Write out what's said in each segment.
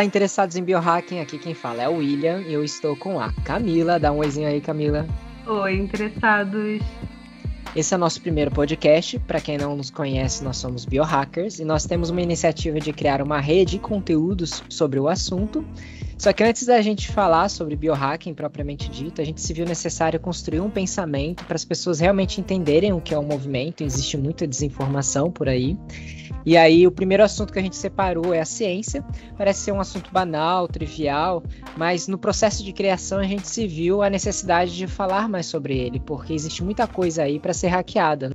Olá, interessados em biohacking, aqui quem fala é o William e eu estou com a Camila. Dá um oizinho aí, Camila. Oi, interessados. Esse é o nosso primeiro podcast. Para quem não nos conhece, nós somos biohackers e nós temos uma iniciativa de criar uma rede de conteúdos sobre o assunto. Só que antes da gente falar sobre biohacking propriamente dito, a gente se viu necessário construir um pensamento para as pessoas realmente entenderem o que é o um movimento. Existe muita desinformação por aí. E aí, o primeiro assunto que a gente separou é a ciência. Parece ser um assunto banal, trivial, mas no processo de criação a gente se viu a necessidade de falar mais sobre ele, porque existe muita coisa aí para ser hackeada.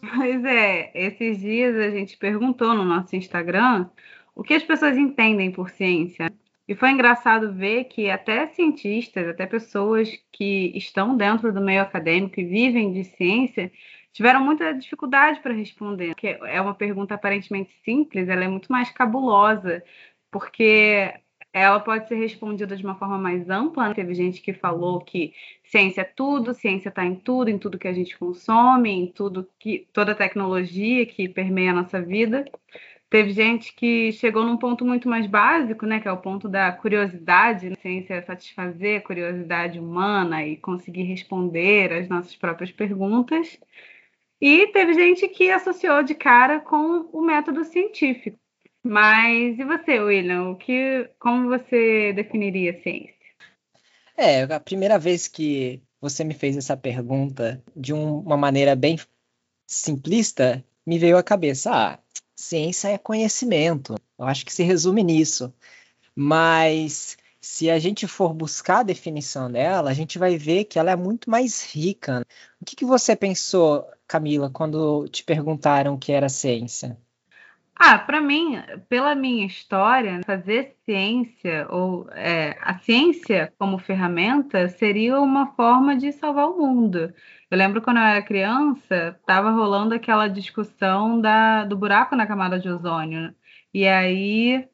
Pois é, esses dias a gente perguntou no nosso Instagram o que as pessoas entendem por ciência. E foi engraçado ver que até cientistas, até pessoas que estão dentro do meio acadêmico e vivem de ciência, tiveram muita dificuldade para responder. Que é uma pergunta aparentemente simples, ela é muito mais cabulosa, porque ela pode ser respondida de uma forma mais ampla. Né? Teve gente que falou que ciência é tudo, ciência está em tudo, em tudo que a gente consome, em tudo que toda tecnologia que permeia a nossa vida. Teve gente que chegou num ponto muito mais básico, né, que é o ponto da curiosidade, né? ciência é satisfazer a curiosidade humana e conseguir responder às nossas próprias perguntas. E teve gente que associou de cara com o método científico. Mas e você, William? O que, como você definiria a ciência? É, a primeira vez que você me fez essa pergunta de um, uma maneira bem simplista, me veio à cabeça, ah, ciência é conhecimento. Eu acho que se resume nisso. Mas se a gente for buscar a definição dela, a gente vai ver que ela é muito mais rica. O que, que você pensou, Camila, quando te perguntaram o que era ciência? Ah, para mim, pela minha história, fazer ciência ou é, a ciência como ferramenta seria uma forma de salvar o mundo. Eu lembro quando eu era criança, estava rolando aquela discussão da, do buraco na camada de ozônio. E aí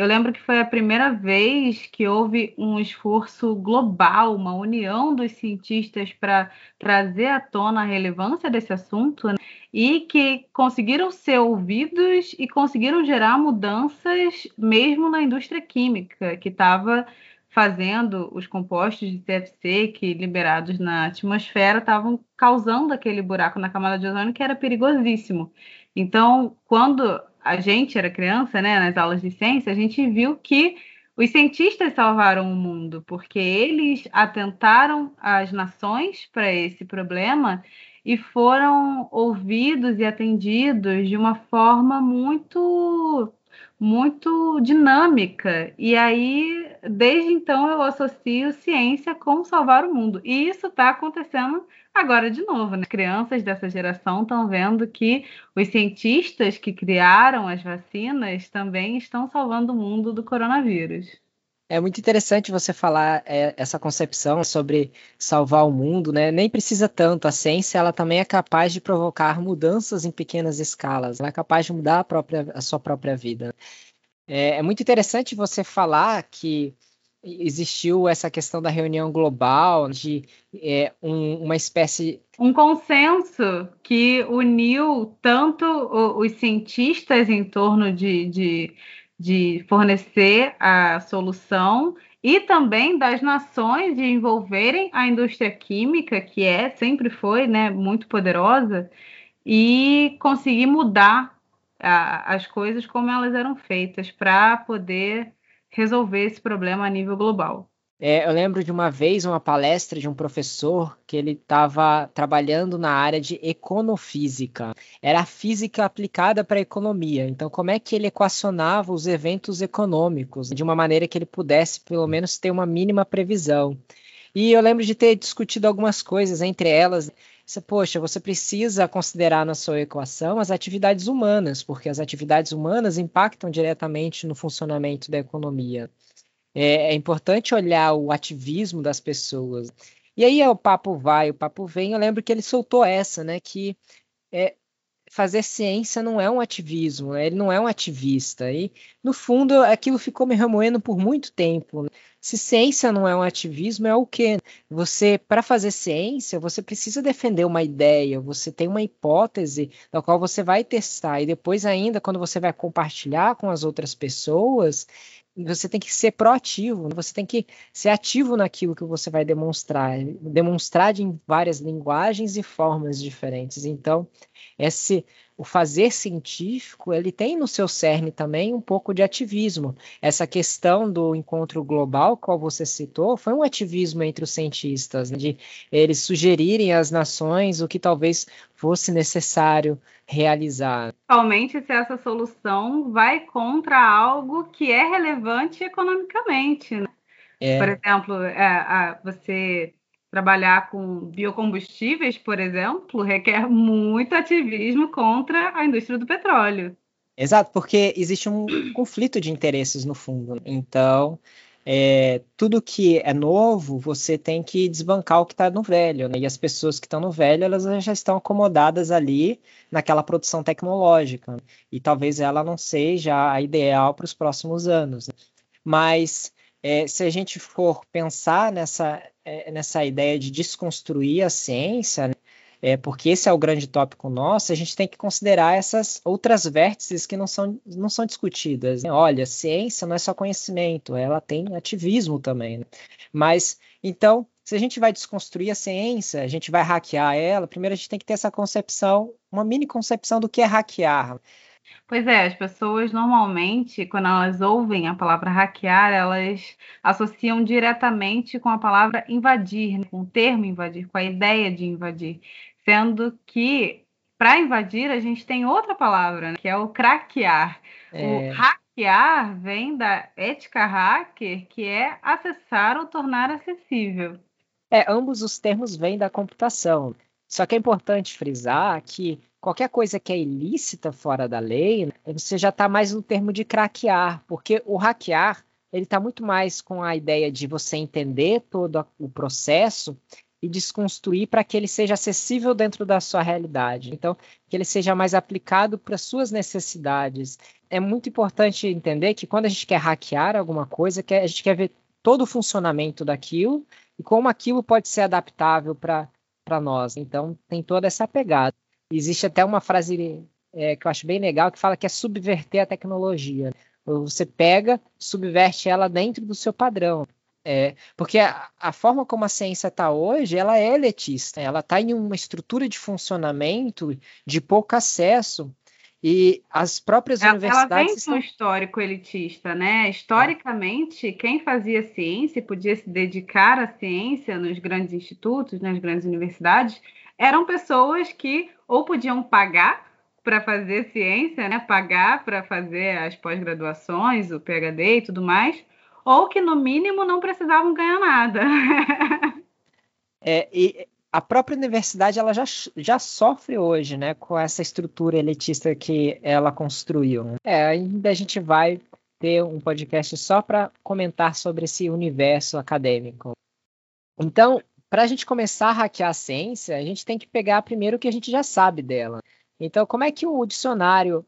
eu lembro que foi a primeira vez que houve um esforço global, uma união dos cientistas para trazer à tona a relevância desse assunto né? e que conseguiram ser ouvidos e conseguiram gerar mudanças mesmo na indústria química, que estava fazendo os compostos de CFC que liberados na atmosfera estavam causando aquele buraco na camada de ozônio que era perigosíssimo. Então, quando a gente era criança, né, nas aulas de ciência, a gente viu que os cientistas salvaram o mundo, porque eles atentaram às nações para esse problema e foram ouvidos e atendidos de uma forma muito muito dinâmica. E aí, desde então, eu associo ciência com salvar o mundo. E isso está acontecendo agora de novo. Né? Crianças dessa geração estão vendo que os cientistas que criaram as vacinas também estão salvando o mundo do coronavírus. É muito interessante você falar é, essa concepção sobre salvar o mundo, né? Nem precisa tanto. A ciência ela também é capaz de provocar mudanças em pequenas escalas. Ela é capaz de mudar a, própria, a sua própria vida. É, é muito interessante você falar que existiu essa questão da reunião global, de é, um, uma espécie. Um consenso que uniu tanto os cientistas em torno de, de de fornecer a solução e também das nações de envolverem a indústria química, que é sempre foi né, muito poderosa, e conseguir mudar a, as coisas como elas eram feitas para poder resolver esse problema a nível global. É, eu lembro de uma vez uma palestra de um professor que ele estava trabalhando na área de econofísica. Era a física aplicada para a economia. Então, como é que ele equacionava os eventos econômicos de uma maneira que ele pudesse, pelo menos, ter uma mínima previsão? E eu lembro de ter discutido algumas coisas, entre elas, poxa, você precisa considerar na sua equação as atividades humanas, porque as atividades humanas impactam diretamente no funcionamento da economia. É, é importante olhar o ativismo das pessoas. E aí o papo vai, o papo vem. Eu lembro que ele soltou essa, né? Que é, fazer ciência não é um ativismo, né? ele não é um ativista. E, no fundo, aquilo ficou me remoendo por muito tempo. Se ciência não é um ativismo, é o quê? Você, para fazer ciência, você precisa defender uma ideia, você tem uma hipótese da qual você vai testar, e depois, ainda, quando você vai compartilhar com as outras pessoas, você tem que ser proativo, você tem que ser ativo naquilo que você vai demonstrar, demonstrar em várias linguagens e formas diferentes. Então, esse o fazer científico, ele tem no seu cerne também um pouco de ativismo. Essa questão do encontro global, qual você citou, foi um ativismo entre os cientistas, né, de eles sugerirem às nações o que talvez fosse necessário realizar. Principalmente se essa solução vai contra algo que é relevante economicamente. Né? É. Por exemplo, é, a, você trabalhar com biocombustíveis, por exemplo, requer muito ativismo contra a indústria do petróleo. Exato, porque existe um conflito de interesses no fundo. Então, é, tudo que é novo, você tem que desbancar o que está no velho. Né? E as pessoas que estão no velho, elas já estão acomodadas ali naquela produção tecnológica. E talvez ela não seja a ideal para os próximos anos. Né? Mas é, se a gente for pensar nessa, é, nessa ideia de desconstruir a ciência, né, é, porque esse é o grande tópico nosso, a gente tem que considerar essas outras vértices que não são, não são discutidas. Né? Olha, ciência não é só conhecimento, ela tem ativismo também. Né? Mas, então, se a gente vai desconstruir a ciência, a gente vai hackear ela, primeiro a gente tem que ter essa concepção, uma mini concepção do que é hackear. Pois é, as pessoas normalmente, quando elas ouvem a palavra hackear, elas associam diretamente com a palavra invadir, né? com o termo invadir, com a ideia de invadir. Sendo que, para invadir, a gente tem outra palavra, né? que é o craquear. É... O hackear vem da ética hacker, que é acessar ou tornar acessível. É, ambos os termos vêm da computação. Só que é importante frisar que qualquer coisa que é ilícita fora da lei, né, você já está mais no termo de craquear, porque o hackear ele está muito mais com a ideia de você entender todo o processo e desconstruir para que ele seja acessível dentro da sua realidade. Então, que ele seja mais aplicado para suas necessidades. É muito importante entender que quando a gente quer hackear alguma coisa, a gente quer ver todo o funcionamento daquilo e como aquilo pode ser adaptável para nós. Então, tem toda essa pegada. Existe até uma frase é, que eu acho bem legal que fala que é subverter a tecnologia. Você pega, subverte ela dentro do seu padrão. É, porque a, a, forma como a ciência está hoje, ela é elitista, ela está em uma estrutura de funcionamento de pouco acesso e as próprias ela, universidades. Ela vem estão... um histórico elitista, né? Historicamente, quem fazia ciência e podia se dedicar à ciência nos grandes institutos, nas grandes universidades, eram pessoas que ou podiam pagar para fazer ciência, né? Pagar para fazer as pós-graduações, o PhD e tudo mais, ou que no mínimo não precisavam ganhar nada. é, e a própria universidade ela já, já sofre hoje, né, com essa estrutura elitista que ela construiu. É, ainda a gente vai ter um podcast só para comentar sobre esse universo acadêmico. Então, para a gente começar a hackear a ciência, a gente tem que pegar primeiro o que a gente já sabe dela. Então, como é que o dicionário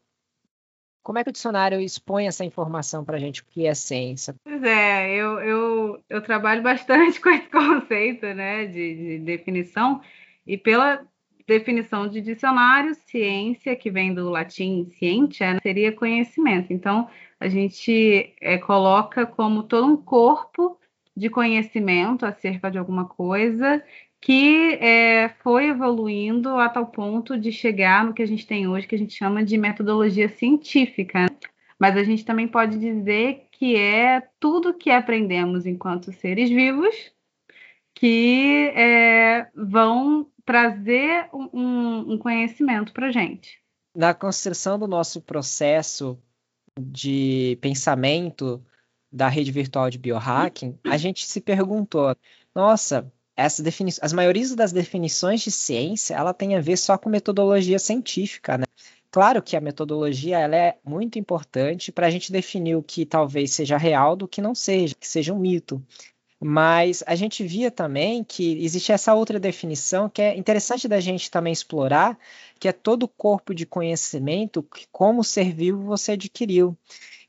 como é que o dicionário expõe essa informação para a gente, o que é ciência? Pois é, eu, eu, eu trabalho bastante com esse conceito né, de, de definição, e pela definição de dicionário, ciência, que vem do latim scientia, né, seria conhecimento. Então, a gente é, coloca como todo um corpo de conhecimento acerca de alguma coisa que é, foi evoluindo a tal ponto de chegar no que a gente tem hoje, que a gente chama de metodologia científica. Né? Mas a gente também pode dizer que é tudo que aprendemos enquanto seres vivos que é, vão trazer um, um conhecimento para a gente. Na construção do nosso processo de pensamento, da rede virtual de biohacking, a gente se perguntou: nossa, essa as maiorias das definições de ciência, ela tem a ver só com metodologia científica, né? Claro que a metodologia ela é muito importante para a gente definir o que talvez seja real do que não seja, que seja um mito. Mas a gente via também que existe essa outra definição que é interessante da gente também explorar, que é todo o corpo de conhecimento que como ser vivo você adquiriu.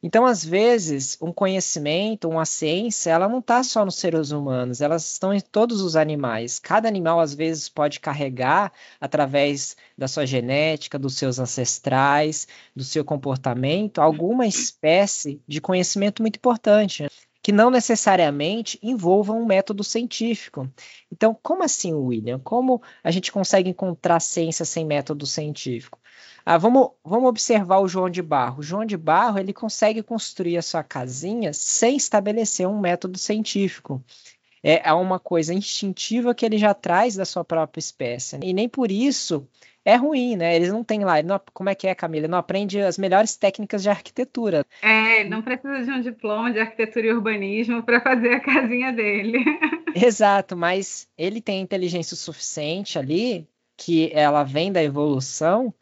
Então, às vezes, um conhecimento, uma ciência, ela não está só nos seres humanos, elas estão em todos os animais. Cada animal, às vezes, pode carregar, através da sua genética, dos seus ancestrais, do seu comportamento, alguma espécie de conhecimento muito importante que não necessariamente envolvam um método científico. Então, como assim, William? Como a gente consegue encontrar ciência sem método científico? Ah, vamos, vamos observar o João de Barro. O João de Barro ele consegue construir a sua casinha sem estabelecer um método científico. É, é uma coisa instintiva que ele já traz da sua própria espécie. E nem por isso é ruim, né? Eles não têm lá, não, como é que é, Camila? Ele não aprende as melhores técnicas de arquitetura. É, ele não precisa de um diploma de arquitetura e urbanismo para fazer a casinha dele. Exato, mas ele tem inteligência suficiente ali, que ela vem da evolução,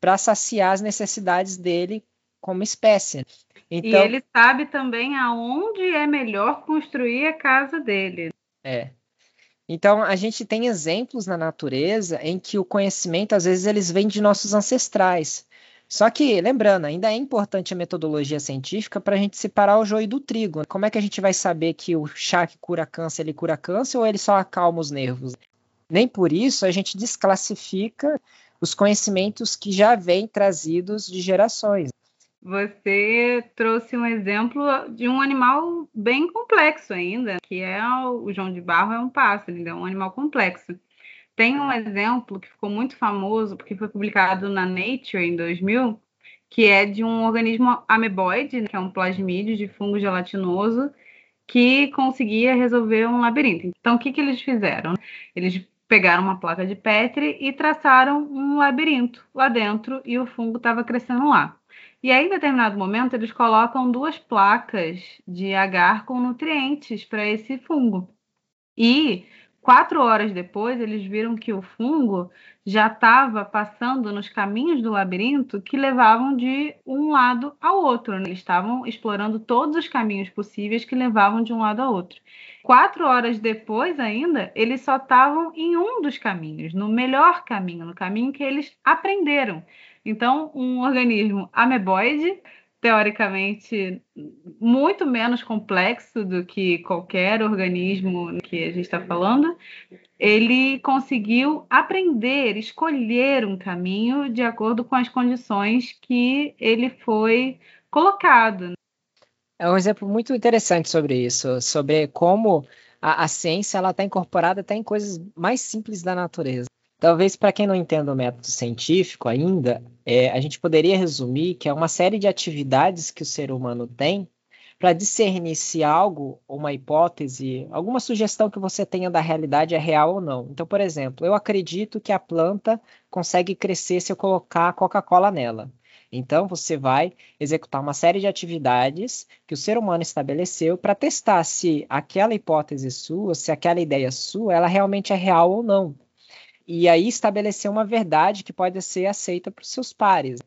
para saciar as necessidades dele como espécie. Então, e ele sabe também aonde é melhor construir a casa dele. É. Então, a gente tem exemplos na natureza em que o conhecimento, às vezes, eles vêm de nossos ancestrais. Só que, lembrando, ainda é importante a metodologia científica para a gente separar o joio do trigo. Como é que a gente vai saber que o chá que cura câncer, ele cura câncer ou ele só acalma os nervos? Nem por isso a gente desclassifica os conhecimentos que já vêm trazidos de gerações. Você trouxe um exemplo de um animal bem complexo ainda, que é o João de Barro é um pássaro, ele é um animal complexo. Tem um exemplo que ficou muito famoso, porque foi publicado na Nature em 2000, que é de um organismo ameboide, que é um plasmídio de fungo gelatinoso, que conseguia resolver um labirinto. Então, o que, que eles fizeram? Eles pegaram uma placa de Petri e traçaram um labirinto lá dentro e o fungo estava crescendo lá. E aí, em determinado momento, eles colocam duas placas de agar com nutrientes para esse fungo. E quatro horas depois, eles viram que o fungo já estava passando nos caminhos do labirinto que levavam de um lado ao outro. Né? Eles estavam explorando todos os caminhos possíveis que levavam de um lado ao outro. Quatro horas depois, ainda, eles só estavam em um dos caminhos, no melhor caminho, no caminho que eles aprenderam. Então, um organismo ameboide, teoricamente muito menos complexo do que qualquer organismo que a gente está falando, ele conseguiu aprender, escolher um caminho de acordo com as condições que ele foi colocado. É um exemplo muito interessante sobre isso, sobre como a, a ciência ela está incorporada até em coisas mais simples da natureza. Talvez para quem não entenda o método científico ainda, é, a gente poderia resumir que é uma série de atividades que o ser humano tem para discernir se algo, uma hipótese, alguma sugestão que você tenha da realidade é real ou não. Então, por exemplo, eu acredito que a planta consegue crescer se eu colocar Coca-Cola nela. Então, você vai executar uma série de atividades que o ser humano estabeleceu para testar se aquela hipótese sua, se aquela ideia sua, ela realmente é real ou não e aí estabelecer uma verdade que pode ser aceita por seus pares.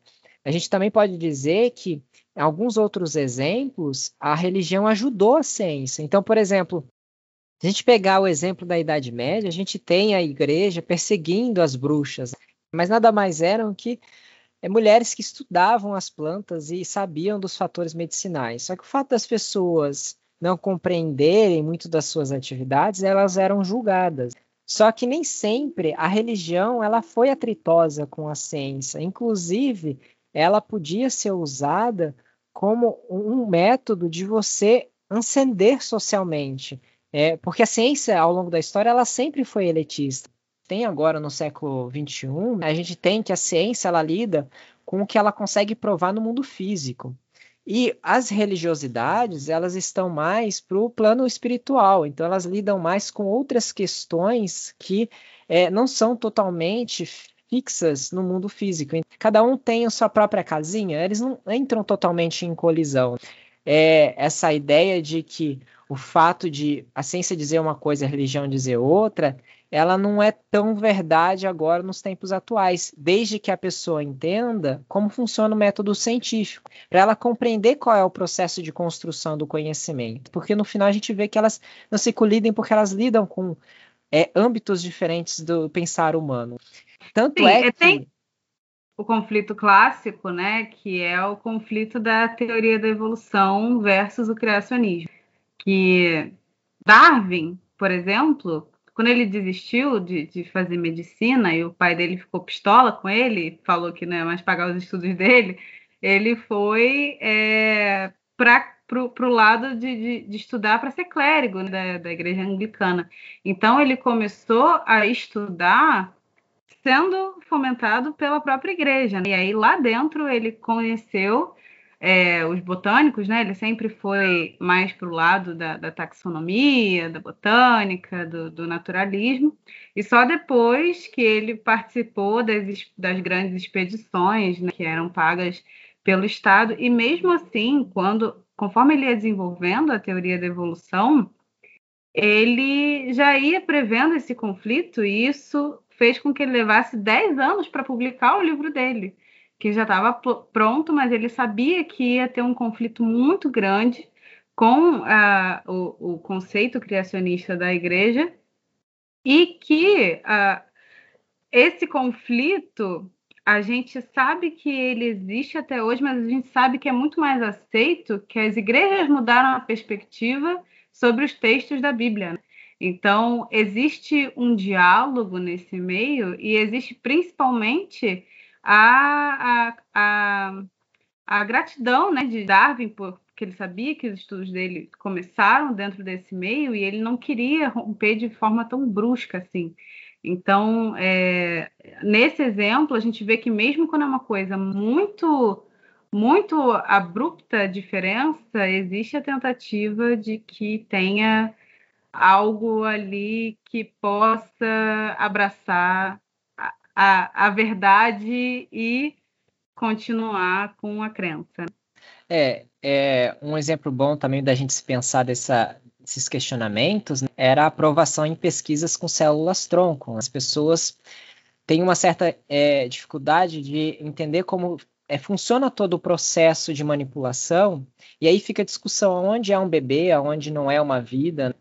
A gente também pode dizer que, em alguns outros exemplos, a religião ajudou a ciência. Então, por exemplo, se a gente pegar o exemplo da Idade Média, a gente tem a igreja perseguindo as bruxas, mas nada mais eram que é, mulheres que estudavam as plantas e sabiam dos fatores medicinais. Só que o fato das pessoas não compreenderem muito das suas atividades, elas eram julgadas. Só que nem sempre a religião ela foi atritosa com a ciência. Inclusive, ela podia ser usada como um método de você ascender socialmente. É, porque a ciência, ao longo da história, ela sempre foi elitista. Tem agora, no século XXI, a gente tem que a ciência ela lida com o que ela consegue provar no mundo físico. E as religiosidades, elas estão mais para o plano espiritual, então elas lidam mais com outras questões que é, não são totalmente fixas no mundo físico. Cada um tem a sua própria casinha, eles não entram totalmente em colisão. É essa ideia de que o fato de a ciência dizer uma coisa e a religião dizer outra, ela não é tão verdade agora nos tempos atuais, desde que a pessoa entenda como funciona o método científico, para ela compreender qual é o processo de construção do conhecimento, porque no final a gente vê que elas não se colidem porque elas lidam com é, âmbitos diferentes do pensar humano. Tanto Sim, é, é que tem o conflito clássico, né, que é o conflito da teoria da evolução versus o criacionismo, que Darwin, por exemplo, quando ele desistiu de, de, fazer medicina e o pai dele ficou pistola com ele, falou que não ia mais pagar os estudos dele, ele foi é, para o lado de, de, de estudar para ser clérigo né, da, da igreja anglicana. Então, ele começou a estudar sendo fomentado pela própria igreja. Né? E aí, lá dentro, ele conheceu é, os botânicos, né? Ele sempre foi mais para o lado da, da, taxonomia, da botânica, do, do, naturalismo, e só depois que ele participou das, das grandes expedições né, que eram pagas pelo Estado, e mesmo assim, quando, conforme ele ia desenvolvendo a teoria da evolução, ele já ia prevendo esse conflito, e isso fez com que ele levasse 10 anos para publicar o livro dele que já estava pronto, mas ele sabia que ia ter um conflito muito grande com uh, o, o, conceito criacionista da igreja e que uh, esse conflito a gente sabe que ele existe até hoje, mas a gente sabe que é muito mais aceito que as igrejas mudaram a perspectiva sobre os textos da Bíblia. Né? Então, existe um diálogo nesse meio e existe principalmente a, a, a, a gratidão né, de Darwin, porque ele sabia que os estudos dele começaram dentro desse meio e ele não queria romper de forma tão brusca assim. Então, é, nesse exemplo, a gente vê que mesmo quando é uma coisa muito muito abrupta diferença, existe a tentativa de que tenha algo ali que possa abraçar a, a verdade e continuar com a crença. É, é um exemplo bom também da gente se pensar dessa, desses questionamentos né, era a aprovação em pesquisas com células-tronco. As pessoas têm uma certa é, dificuldade de entender como é, funciona todo o processo de manipulação, e aí fica a discussão onde é um bebê, onde não é uma vida.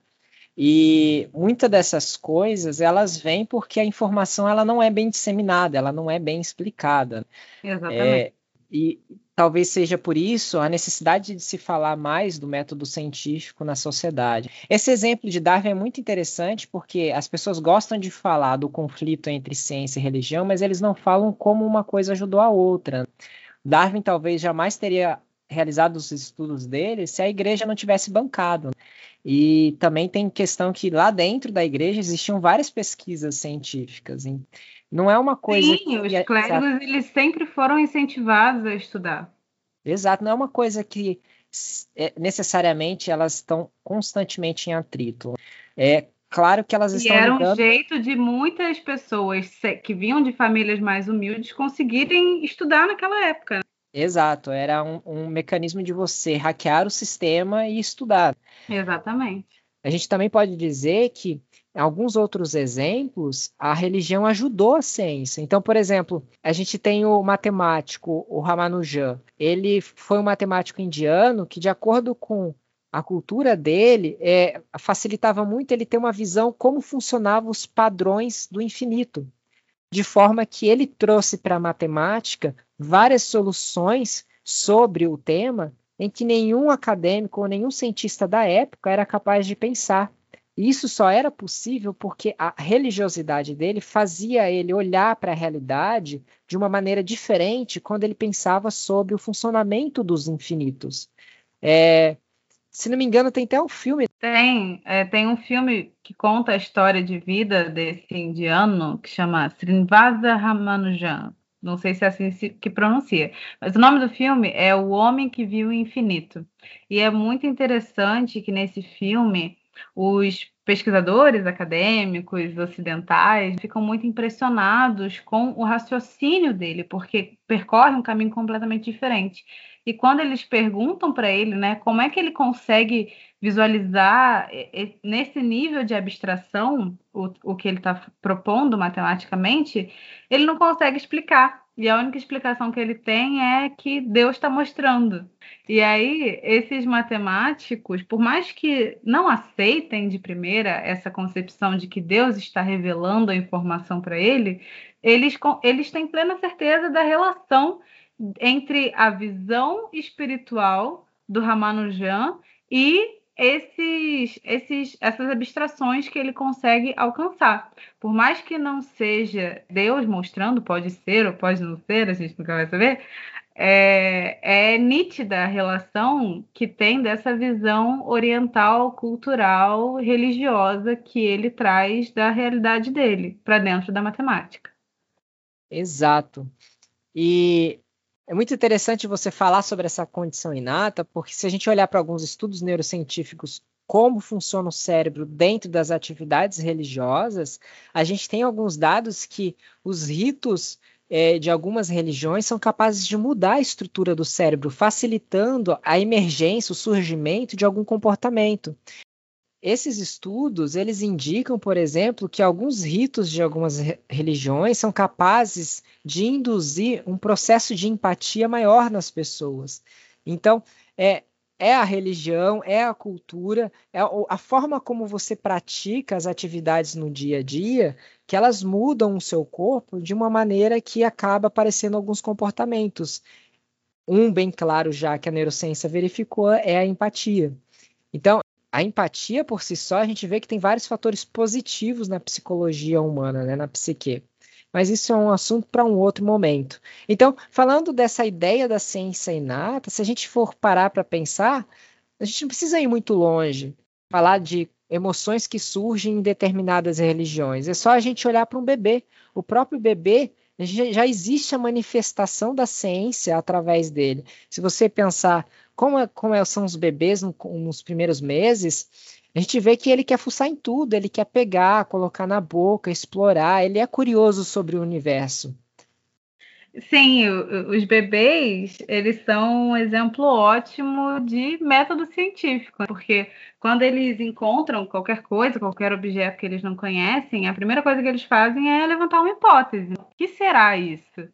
E muitas dessas coisas, elas vêm porque a informação ela não é bem disseminada, ela não é bem explicada. Exatamente. É, e talvez seja por isso a necessidade de se falar mais do método científico na sociedade. Esse exemplo de Darwin é muito interessante porque as pessoas gostam de falar do conflito entre ciência e religião, mas eles não falam como uma coisa ajudou a outra. Darwin talvez jamais teria realizado os estudos dele se a igreja não tivesse bancado. E também tem questão que lá dentro da igreja existiam várias pesquisas científicas. Não é uma coisa. Sim, que... os clérigos eles sempre foram incentivados a estudar. Exato, não é uma coisa que é, necessariamente elas estão constantemente em atrito. É claro que elas estão. E era um jeito de muitas pessoas que vinham de famílias mais humildes conseguirem estudar naquela época. Exato, era um, um, mecanismo de você hackear o sistema e estudar. Exatamente. A gente também pode dizer que, em alguns outros exemplos, a religião ajudou a ciência. Então, por exemplo, a gente tem o matemático, o Ramanujan. Ele foi um matemático indiano que, de acordo com a cultura dele, é, facilitava muito ele ter uma visão como funcionavam os padrões do infinito de forma que ele trouxe para a matemática várias soluções sobre o tema em que nenhum acadêmico ou nenhum cientista da época era capaz de pensar. E isso só era possível porque a religiosidade dele fazia ele olhar para a realidade de uma maneira diferente quando ele pensava sobre o funcionamento dos infinitos. É, se não me engano, tem até um filme. Tem, é, tem um filme que conta a história de vida desse indiano que chama Srinivasa Ramanujan. Não sei se é assim que pronuncia, mas o nome do filme é O Homem que Viu o Infinito. E é muito interessante que nesse filme Os pesquisadores acadêmicos ocidentais ficam muito impressionados com o raciocínio dele, porque percorre um caminho completamente diferente. E quando eles perguntam para ele, né, como é que ele consegue visualizar nesse nível de abstração o, o que ele está propondo matematicamente, ele não consegue explicar. E a única explicação que ele tem é que Deus está mostrando. E aí, esses matemáticos, por mais que não aceitem de primeira essa concepção de que Deus está revelando a informação para ele, eles, eles têm plena certeza da relação entre a visão espiritual do Ramanujan e esses, esses, essas abstrações que ele consegue alcançar. Por mais que não seja Deus mostrando, pode ser ou pode não ser, a gente nunca vai saber, é, é nítida a relação que tem dessa visão oriental, cultural, religiosa que ele traz da realidade dele para dentro da matemática. Exato. E é muito interessante você falar sobre essa condição inata, porque se a gente olhar para alguns estudos neurocientíficos como funciona o cérebro dentro das atividades religiosas, a gente tem alguns dados que os ritos é, de algumas religiões são capazes de mudar a estrutura do cérebro, facilitando a emergência, o surgimento de algum comportamento. Esses estudos, eles indicam, por exemplo, que alguns ritos de algumas religiões são capazes de induzir um processo de empatia maior nas pessoas. Então, é, é a religião, é a cultura, é a forma como você pratica as atividades no dia a dia, que elas mudam o seu corpo de uma maneira que acaba aparecendo alguns comportamentos. Um bem claro já que a neurociência verificou é a empatia. Então, a empatia por si só, a gente vê que tem vários fatores positivos na psicologia humana, né, na psique. Mas isso é um assunto para um outro momento. Então, falando dessa ideia da ciência inata, se a gente for parar para pensar, a gente não precisa ir muito longe, falar de emoções que surgem em determinadas religiões. É só a gente olhar para um bebê. O próprio bebê já existe a manifestação da ciência através dele. Se você pensar como, é, como é, são os bebês no, nos primeiros meses, a gente vê que ele quer fuçar em tudo, ele quer pegar, colocar na boca, explorar, ele é curioso sobre o universo. Sim, os bebês, eles são um exemplo ótimo de método científico, porque quando eles encontram qualquer coisa, qualquer objeto que eles não conhecem, a primeira coisa que eles fazem é levantar uma hipótese. O que será isso?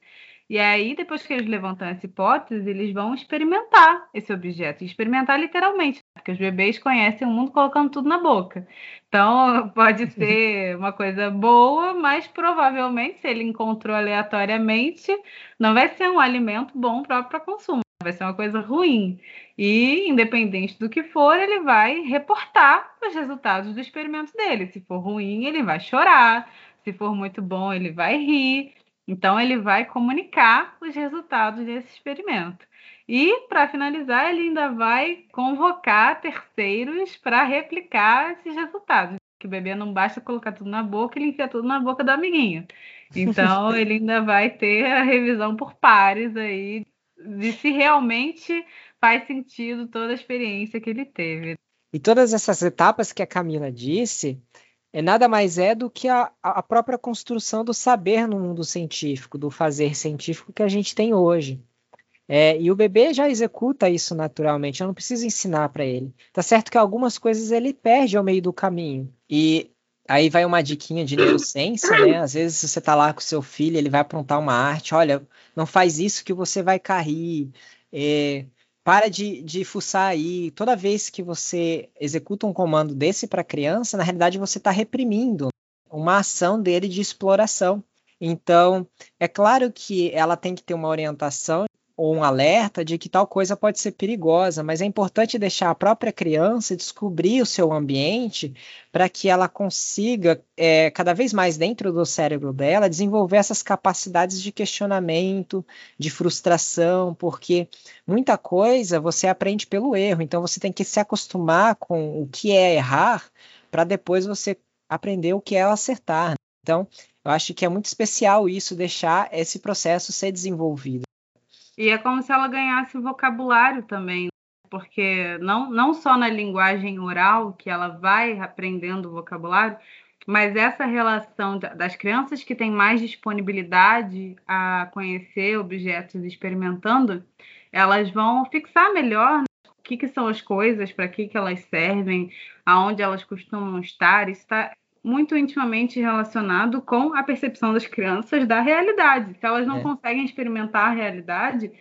E aí, depois que eles levantam essa hipótese, eles vão experimentar esse objeto. experimentar literalmente, porque os bebês conhecem o mundo colocando tudo na boca. Então, pode ser uma coisa boa, mas provavelmente, se ele encontrou aleatoriamente, não vai ser um alimento bom próprio para consumo. Vai ser uma coisa ruim. E, independente do que for, ele vai reportar os resultados do experimento dele. Se for ruim, ele vai chorar. Se for muito bom, ele vai rir. Então, ele vai comunicar os resultados desse experimento. E, para finalizar, ele ainda vai convocar terceiros para replicar esses resultados. Que o bebê não basta colocar tudo na boca, ele enfia tudo na boca do amiguinho. Então, ele ainda vai ter a revisão por pares aí de se realmente faz sentido toda a experiência que ele teve. E todas essas etapas que a Camila disse, é nada mais é do que a, a própria construção do saber no mundo científico, do fazer científico que a gente tem hoje. É, e o bebê já executa isso naturalmente, eu não preciso ensinar para ele. Tá certo que algumas coisas ele perde ao meio do caminho. E aí vai uma diquinha de neurociência, né? Às vezes você tá lá com seu filho, ele vai aprontar uma arte, olha, não faz isso que você vai cair. É, para de, de fuçar aí. Toda vez que você executa um comando desse para a criança, na realidade você está reprimindo uma ação dele de exploração. Então, é claro que ela tem que ter uma orientação ou um alerta de que tal coisa pode ser perigosa, mas é importante deixar a própria criança descobrir o seu ambiente para que ela consiga, é, cada vez mais dentro do cérebro dela, desenvolver essas capacidades de questionamento, de frustração, porque muita coisa você aprende pelo erro, então você tem que se acostumar com o que é errar para depois você aprender o que é acertar. Então, eu acho que é muito especial isso, deixar esse processo ser desenvolvido. E é como se ela ganhasse vocabulário também. porque não, não só na linguagem oral, que ela vai aprendendo vocabulário, mas essa relação das crianças que têm mais disponibilidade a conhecer objetos experimentando, elas vão fixar melhor né, o que, que são as coisas, para que, que elas servem, aonde elas costumam estar. Isso está muito intimamente relacionado com a percepção das crianças da realidade. Se elas não é. conseguem experimentar a realidade,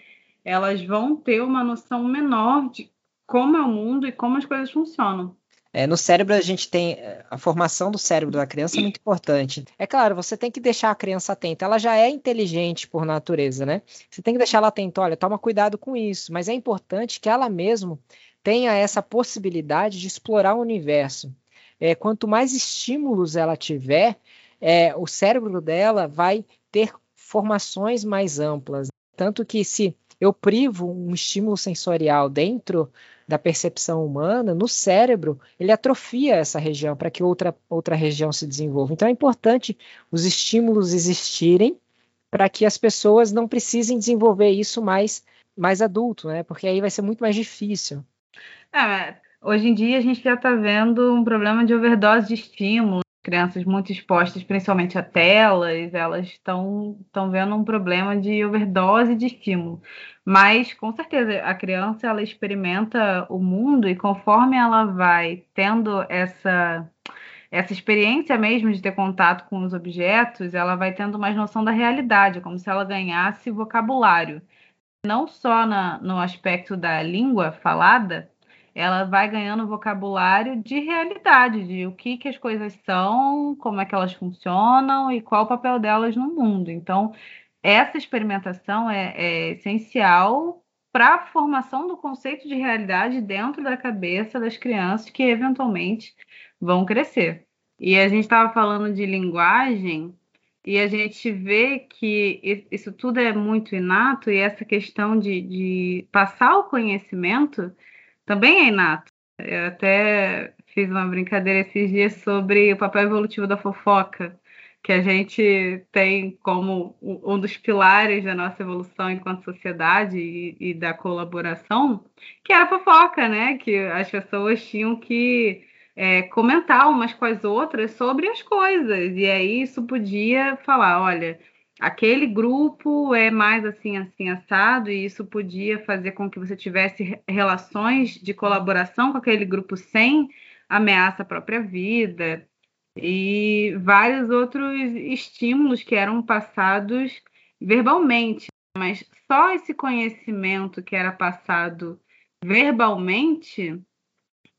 elas vão ter uma noção menor de como é o mundo e como as coisas funcionam. É, no cérebro a gente tem a formação do cérebro da criança é muito importante. É claro, você tem que deixar a criança atenta. Ela já é inteligente por natureza, né? Você tem que deixar ela atenta. Olha, toma cuidado com isso. Mas é importante que ela mesmo tenha essa possibilidade de explorar o universo. É, quanto mais estímulos ela tiver, é, o cérebro dela vai ter formações mais amplas. Tanto que se eu privo um estímulo sensorial dentro da percepção humana, no cérebro, ele atrofia essa região para que outra, outra região se desenvolva. Então é importante os estímulos existirem para que as pessoas não precisem desenvolver isso mais, mais adulto, né? Porque aí vai ser muito mais difícil. É, hoje em dia a gente já está vendo um problema de overdose de estímulo crianças muito expostas, principalmente a telas, elas estão vendo um problema de overdose de estímulo. Mas, com certeza, a criança ela experimenta o mundo e conforme ela vai tendo essa, essa experiência mesmo de ter contato com os objetos, ela vai tendo mais noção da realidade, como se ela ganhasse vocabulário. Não só na, no aspecto da língua falada, ela vai ganhando vocabulário de realidade, de o que, que as coisas são, como é que elas funcionam e qual o papel delas no mundo. Então, essa experimentação é, é essencial para a formação do conceito de realidade dentro da cabeça das crianças que eventualmente vão crescer. E a gente estava falando de linguagem e a gente vê que isso tudo é muito inato e essa questão de, de passar o conhecimento também é inato. Eu até fiz uma brincadeira esses dias sobre o papel evolutivo da fofoca, que a gente tem como um dos pilares da nossa evolução enquanto sociedade e, e da colaboração, que era a fofoca, né? Que as pessoas tinham que é, comentar umas com as outras sobre as coisas. E aí isso podia falar, olha, aquele grupo é mais assim, assim, assado, e isso podia fazer com que você tivesse relações de colaboração com aquele grupo sem ameaça à própria vida, e vários outros estímulos que eram passados verbalmente, mas só esse conhecimento que era passado verbalmente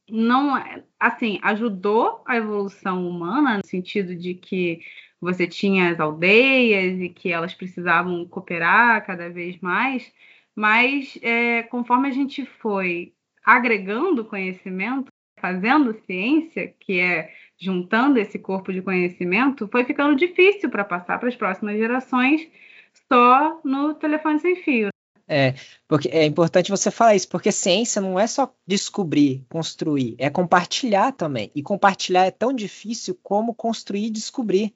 não é, assim ajudou a evolução humana no sentido de que você tinha as aldeias e que elas precisavam cooperar cada vez mais, mas é, conforme a gente foi agregando conhecimento, fazendo ciência, que é juntando esse corpo de conhecimento, foi ficando difícil para passar para as próximas gerações só no telefone sem fio. É, porque é importante você falar isso, porque ciência não é só descobrir, construir, é compartilhar também. E compartilhar é tão difícil como construir e descobrir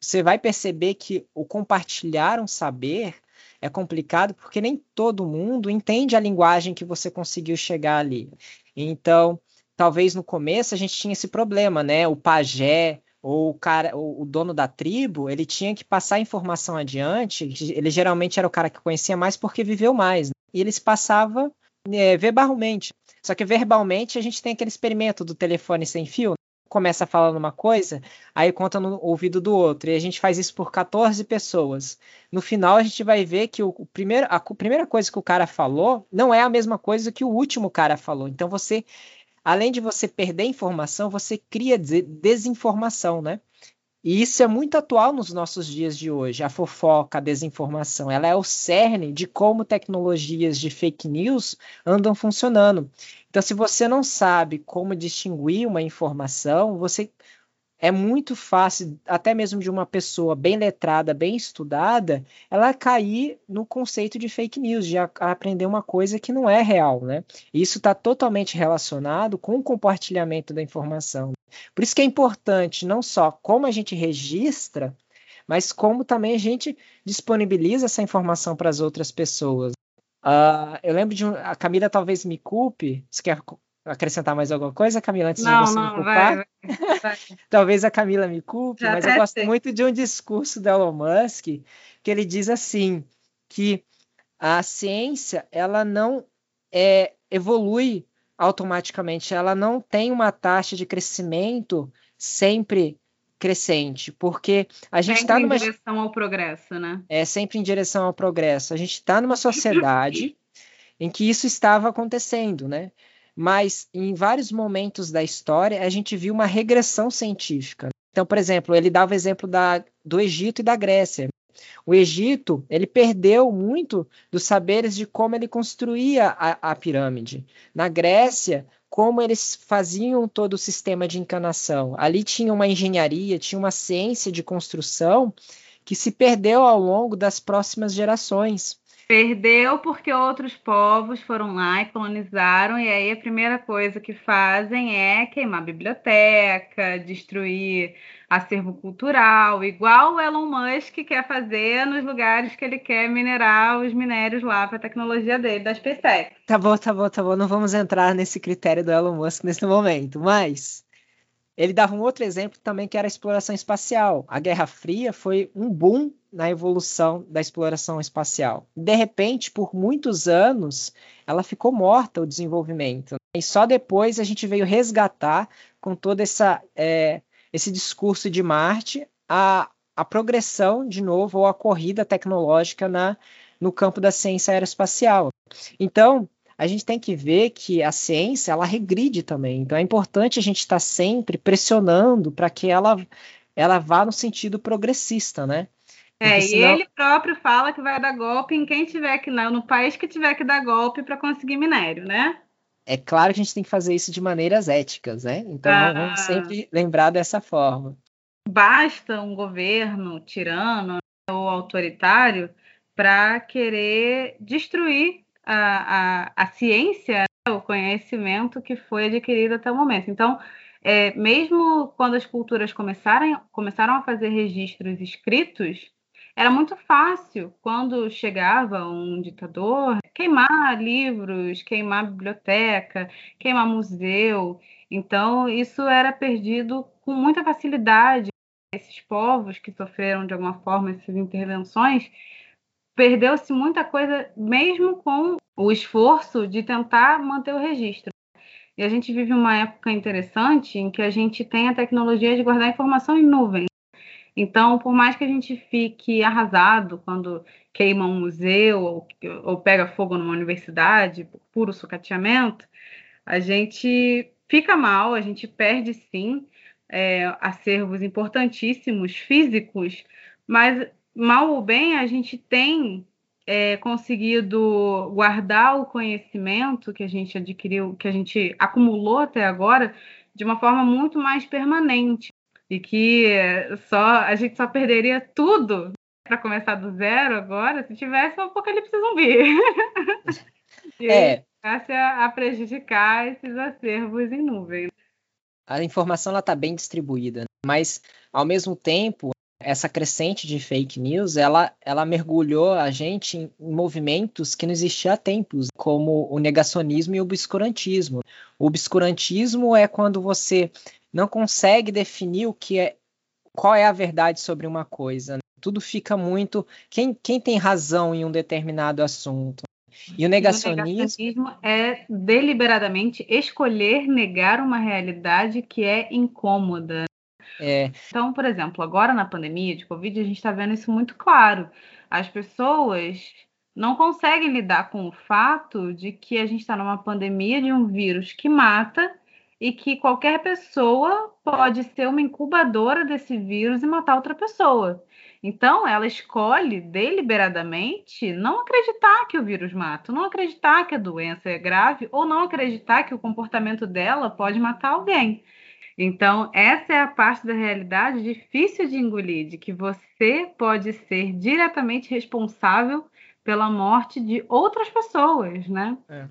você vai perceber que o compartilhar um saber é complicado porque nem todo mundo entende a linguagem que você conseguiu chegar ali. Então, talvez no começo a gente tinha esse problema, né? O pajé ou o cara, o, dono da tribo, ele tinha que passar a informação adiante. Ele geralmente era o cara que conhecia mais porque viveu mais. Né? E ele se passava é, verbalmente. Só que verbalmente a gente tem aquele experimento do telefone sem fio começa falando uma coisa, aí conta no ouvido do outro. E a gente faz isso por 14 pessoas. No final, a gente vai ver que o, primeiro, a, a primeira coisa que o cara falou não é a mesma coisa que o último cara falou. Então, você, além de você perder informação, você cria desinformação, né? E isso é muito atual nos nossos dias de hoje. A fofoca, a desinformação, ela é o cerne de como tecnologias de fake news andam funcionando. Então, se você não sabe como distinguir uma informação, você é muito fácil, até mesmo de uma pessoa bem letrada, bem estudada, ela cair no conceito de fake news, de aprender uma coisa que não é real, né? E isso está totalmente relacionado com o compartilhamento da informação. Por isso que é importante não só como a gente registra, mas como também a gente disponibiliza essa informação para as outras pessoas. Uh, eu lembro de um, a Camila talvez me culpe. Você quer acrescentar mais alguma coisa, Camila, antes não, de você não, me culpar? Vai, vai, vai. talvez a Camila me culpe, Já mas eu gosto sei. muito de um discurso do Elon Musk que ele diz assim que a ciência ela não é, evolui automaticamente, ela não tem uma taxa de crescimento sempre crescente, porque a gente está Sempre numa em direção ao progresso, né? é sempre em direção ao progresso. A gente está numa sociedade em que isso estava acontecendo, né? Mas em vários momentos da história a gente viu uma regressão científica. Então, por exemplo, ele dava o exemplo da, do Egito e da Grécia. O Egito ele perdeu muito dos saberes de como ele construía a, a pirâmide. Na Grécia, como eles faziam todo o sistema de encanação. Ali tinha uma engenharia, tinha uma ciência de construção que se perdeu ao longo das próximas gerações. Perdeu porque outros povos foram lá e colonizaram, e aí a primeira coisa que fazem é queimar biblioteca, destruir acervo cultural, igual o Elon Musk quer fazer nos lugares que ele quer minerar os minérios lá para a tecnologia dele, da SpaceX. Tá bom, tá bom, tá bom. Não vamos entrar nesse critério do Elon Musk nesse momento, mas ele dava um outro exemplo também que era a exploração espacial. A Guerra Fria foi um boom na evolução da exploração espacial. De repente, por muitos anos, ela ficou morta o desenvolvimento. E só depois a gente veio resgatar com todo essa, é, esse discurso de Marte a, a progressão de novo ou a corrida tecnológica na, no campo da ciência aeroespacial. Então, a gente tem que ver que a ciência ela regride também. Então é importante a gente estar tá sempre pressionando para que ela, ela vá no sentido progressista, né? É, e senão... ele próprio fala que vai dar golpe em quem tiver que no país que tiver que dar golpe para conseguir minério, né? É claro que a gente tem que fazer isso de maneiras éticas, né? Então ah. vamos sempre lembrar dessa forma. Basta um governo tirano ou autoritário para querer destruir a, a, a ciência, né, o conhecimento que foi adquirido até o momento. Então, é, mesmo quando as culturas começaram, começaram a fazer registros escritos, era muito fácil, quando chegava um ditador, queimar livros, queimar biblioteca, queimar museu. Então, isso era perdido com muita facilidade. Esses povos que sofreram de alguma forma essas intervenções, perdeu-se muita coisa, mesmo com o esforço de tentar manter o registro. E a gente vive uma época interessante em que a gente tem a tecnologia de guardar informação em nuvem. Então, por mais que a gente fique arrasado quando queima um museu ou, ou pega fogo numa universidade, por puro sucateamento, a gente fica mal, a gente perde sim é, acervos importantíssimos físicos, mas mal ou bem a gente tem é, conseguido guardar o conhecimento que a gente adquiriu, que a gente acumulou até agora, de uma forma muito mais permanente e que só a gente só perderia tudo para começar do zero agora se tivesse um apocalipse zumbi. é. a, a prejudicar esses acervos em nuvem. A informação está bem distribuída, mas ao mesmo tempo essa crescente de fake news, ela, ela mergulhou a gente em, em movimentos que não existiam há tempos, como o negacionismo e o obscurantismo. O obscurantismo é quando você não consegue definir o que é, qual é a verdade sobre uma coisa. Né? Tudo fica muito quem, quem tem razão em um determinado assunto. E o negacionismo... o negacionismo é deliberadamente escolher negar uma realidade que é incômoda. É. Então, por exemplo, agora na pandemia de Covid, a gente está vendo isso muito claro. As pessoas não conseguem lidar com o fato de que a gente está numa pandemia de um vírus que mata e que qualquer pessoa pode ser uma incubadora desse vírus e matar outra pessoa. Então, ela escolhe deliberadamente não acreditar que o vírus mata, não acreditar que a doença é grave ou não acreditar que o comportamento dela pode matar alguém. Então, essa é a parte da realidade difícil de engolir, de que você pode ser diretamente responsável pela morte de outras pessoas, né? É.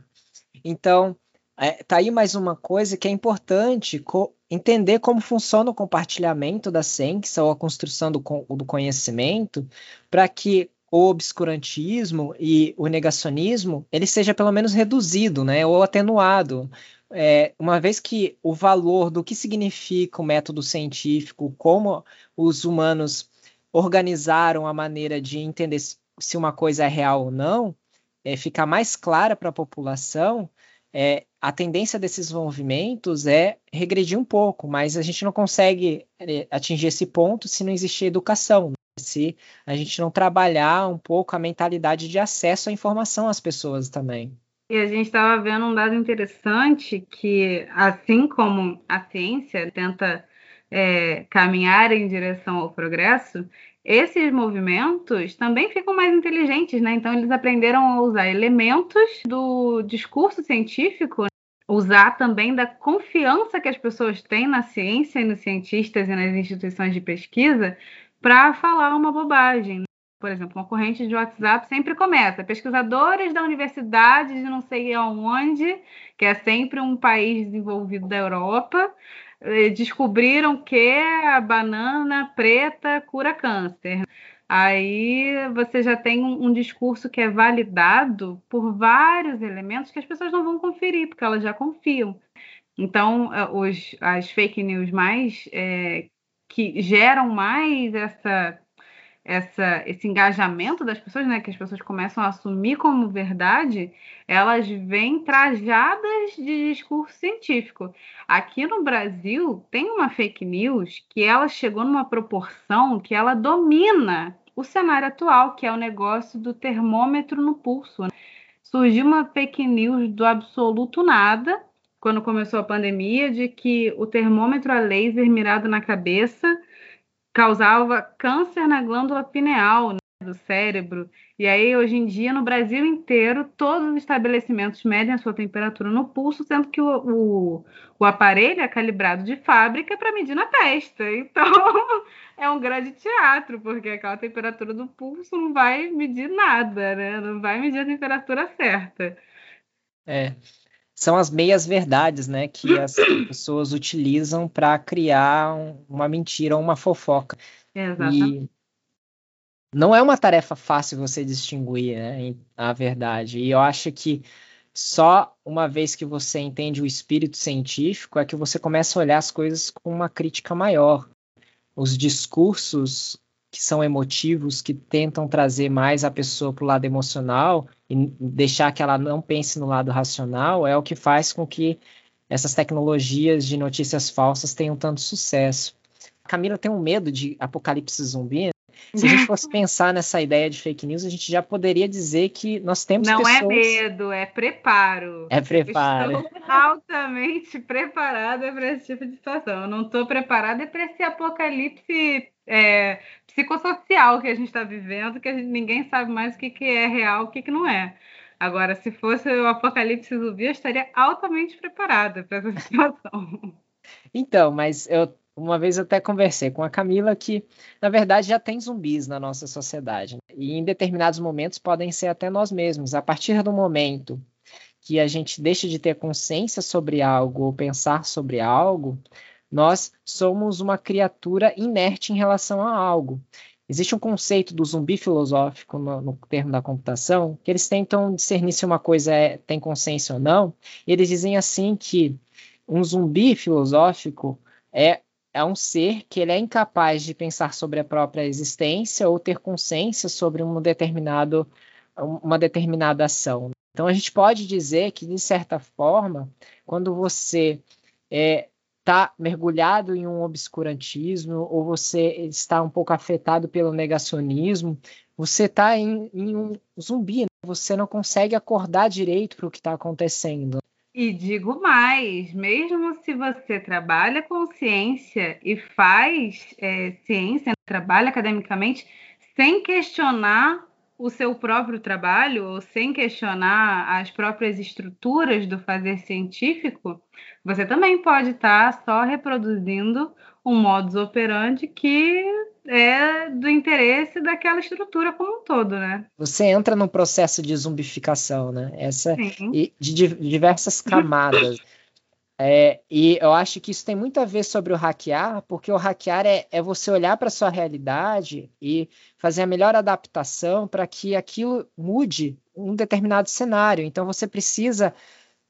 Então, é, tá aí mais uma coisa que é importante co entender como funciona o compartilhamento da ciência ou a construção do, do conhecimento, para que o obscurantismo e o negacionismo ele seja pelo menos reduzido, né, ou atenuado. É, uma vez que o valor do que significa o método científico, como os humanos organizaram a maneira de entender se uma coisa é real ou não, é, ficar mais clara para a população, é, a tendência desses movimentos é regredir um pouco, mas a gente não consegue é, atingir esse ponto se não existir educação, se a gente não trabalhar um pouco a mentalidade de acesso à informação às pessoas também. E a gente estava vendo um dado interessante que, assim como a ciência tenta é, caminhar em direção ao progresso, esses movimentos também ficam mais inteligentes, né? Então eles aprenderam a usar elementos do discurso científico, usar também da confiança que as pessoas têm na ciência e nos cientistas e nas instituições de pesquisa para falar uma bobagem. Por exemplo, uma corrente de WhatsApp sempre começa: pesquisadores da universidade de não sei aonde, que é sempre um país desenvolvido da Europa, eh, descobriram que a banana preta cura câncer. Aí você já tem um, discurso que é validado por vários elementos que as pessoas não vão conferir, porque elas já confiam. Então, eh, os, as fake news mais é, que geram mais essa essa, esse engajamento das pessoas, né, que as pessoas começam a assumir como verdade, elas vêm trajadas de discurso científico. Aqui no Brasil tem uma fake news que ela chegou numa proporção que ela domina o cenário atual, que é o negócio do termômetro no pulso. Né? Surgiu uma fake news do absoluto nada, quando começou a pandemia, de que o termômetro a laser mirado na cabeça causava câncer na glândula pineal né, do cérebro. E aí, hoje em dia, no Brasil inteiro, todos os estabelecimentos medem a sua temperatura no pulso, sendo que o, o, o aparelho é calibrado de fábrica para medir na testa. Então, é um grande teatro, porque aquela temperatura do pulso não vai medir nada, né? Não vai medir a temperatura certa. É, são as meias verdades, né, que as pessoas utilizam para criar um, uma mentira ou uma fofoca. Exatamente. E não é uma tarefa fácil você distinguir né, a verdade. E eu acho que só uma vez que você entende o espírito científico é que você começa a olhar as coisas com uma crítica maior. Os discursos que são emotivos, que tentam trazer mais a pessoa para o lado emocional e deixar que ela não pense no lado racional, é o que faz com que essas tecnologias de notícias falsas tenham tanto sucesso. A Camila tem um medo de apocalipse zumbi. Se a gente fosse pensar nessa ideia de fake news, a gente já poderia dizer que nós temos Não é pessoas... é medo, é preparo. É preparo. Eu estou altamente preparada para esse tipo de situação. Eu não estou preparada para esse apocalipse é, psicossocial que a gente está vivendo, que gente, ninguém sabe mais o que, que é real, o que, que não é. Agora, se fosse o apocalipse zumbi, eu estaria altamente preparada para essa situação. Então, mas eu uma vez até conversei com a Camila que, na verdade, já tem zumbis na nossa sociedade. Né? E em determinados momentos podem ser até nós mesmos. A partir do momento que a gente deixa de ter consciência sobre algo ou pensar sobre algo, nós somos uma criatura inerte em relação a algo. Existe um conceito do zumbi filosófico no, no, termo da computação, que eles tentam discernir se uma coisa é, tem consciência ou não, e eles dizem assim que um zumbi filosófico é, é um ser que ele é incapaz de pensar sobre a própria existência ou ter consciência sobre um determinado, uma determinada ação. Então a gente pode dizer que, de certa forma, quando você é, está mergulhado em um obscurantismo ou você está um pouco afetado pelo negacionismo, você está em, em, um zumbi, né? você não consegue acordar direito para o que está acontecendo. E digo mais, mesmo se você trabalha com ciência e faz é, ciência, trabalha academicamente, sem questionar o seu próprio trabalho, ou sem questionar as próprias estruturas do fazer científico, você também pode estar só reproduzindo um modus operandi que é do interesse daquela estrutura como um todo, né? Você entra num processo de zumbificação, né? Essa e de, de diversas camadas. É, e eu acho que isso tem muito a ver sobre o hackear, porque o hackear é, é você olhar para a sua realidade e fazer a melhor adaptação para que aquilo mude um determinado cenário. Então você precisa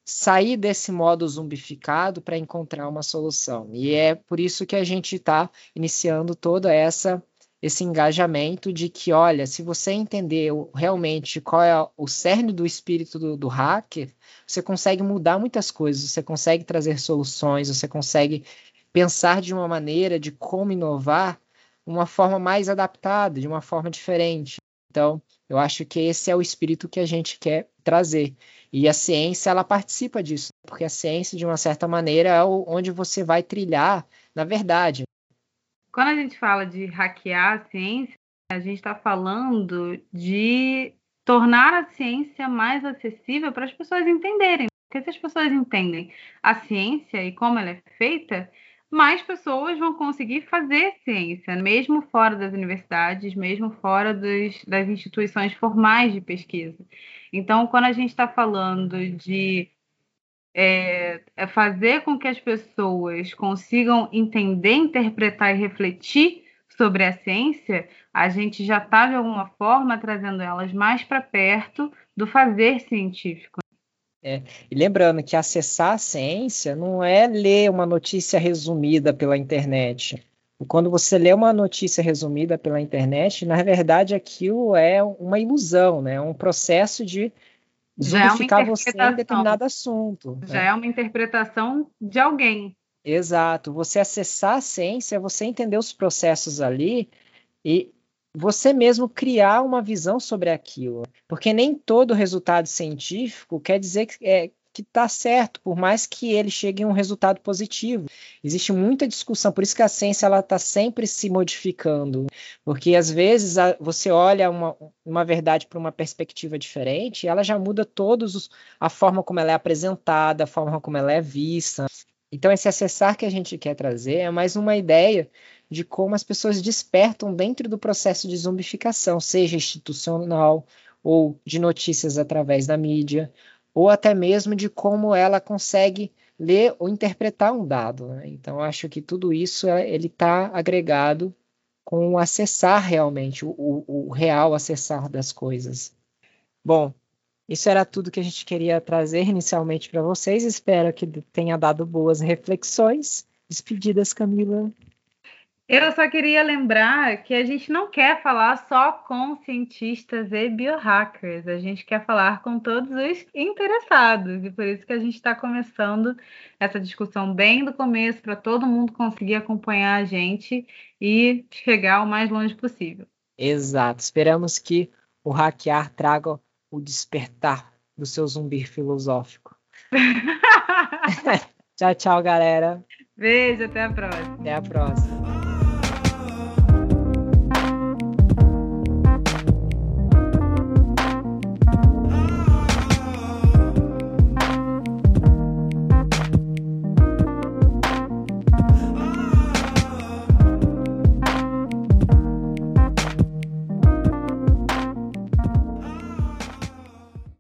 sair desse modo zumbificado para encontrar uma solução. E é por isso que a gente está iniciando toda essa esse engajamento de que, olha, se você entender realmente qual é o cerne do espírito do, do hacker, você consegue mudar muitas coisas, você consegue trazer soluções, você consegue pensar de uma maneira de como inovar uma forma mais adaptada, de uma forma diferente. Então, eu acho que esse é o espírito que a gente quer trazer. E a ciência, ela participa disso, porque a ciência, de uma certa maneira, é onde você vai trilhar na verdade. Quando a gente fala de hackear a ciência, a gente está falando de tornar a ciência mais acessível para as pessoas entenderem. Porque se as pessoas entendem a ciência e como ela é feita, mais pessoas vão conseguir fazer ciência, mesmo fora das universidades, mesmo fora dos, das instituições formais de pesquisa. Então, quando a gente está falando de é, é fazer com que as pessoas consigam entender, interpretar e refletir sobre a ciência, a gente já está, de alguma forma, trazendo elas mais para perto do fazer científico. É, e lembrando que acessar a ciência não é ler uma notícia resumida pela internet. Quando você lê uma notícia resumida pela internet, na verdade aquilo é uma ilusão, né? É um processo de justificar é você em determinado assunto. Já né? é uma interpretação de alguém. Exato. Você acessar a ciência, você entender os processos ali e você mesmo criar uma visão sobre aquilo. Porque nem todo resultado científico quer dizer que, é, que está certo, por mais que ele chegue a um resultado positivo. Existe muita discussão, por isso que a ciência ela está sempre se modificando, porque às vezes a, você olha uma, uma verdade para uma perspectiva diferente, e ela já muda todos os, a forma como ela é apresentada, a forma como ela é vista. Então esse acessar que a gente quer trazer é mais uma ideia de como as pessoas despertam dentro do processo de zumbificação, seja institucional ou de notícias através da mídia, ou até mesmo de como ela consegue ler ou interpretar um dado. Né? Então, acho que tudo isso é, ele está agregado com acessar realmente, o, o, o real acessar das coisas. Bom, isso era tudo que a gente queria trazer inicialmente para vocês. Espero que tenha dado boas reflexões. Despedidas, Camila. Eu só queria lembrar que a gente não quer falar só com cientistas e biohackers, a gente quer falar com todos os interessados, e por isso que a gente está começando essa discussão bem do começo, para todo mundo conseguir acompanhar a gente e chegar o mais longe possível. Exato. Esperamos que o hackear traga o despertar do seu zumbi filosófico. tchau, tchau, galera. Beijo, até a próxima. Até a próxima.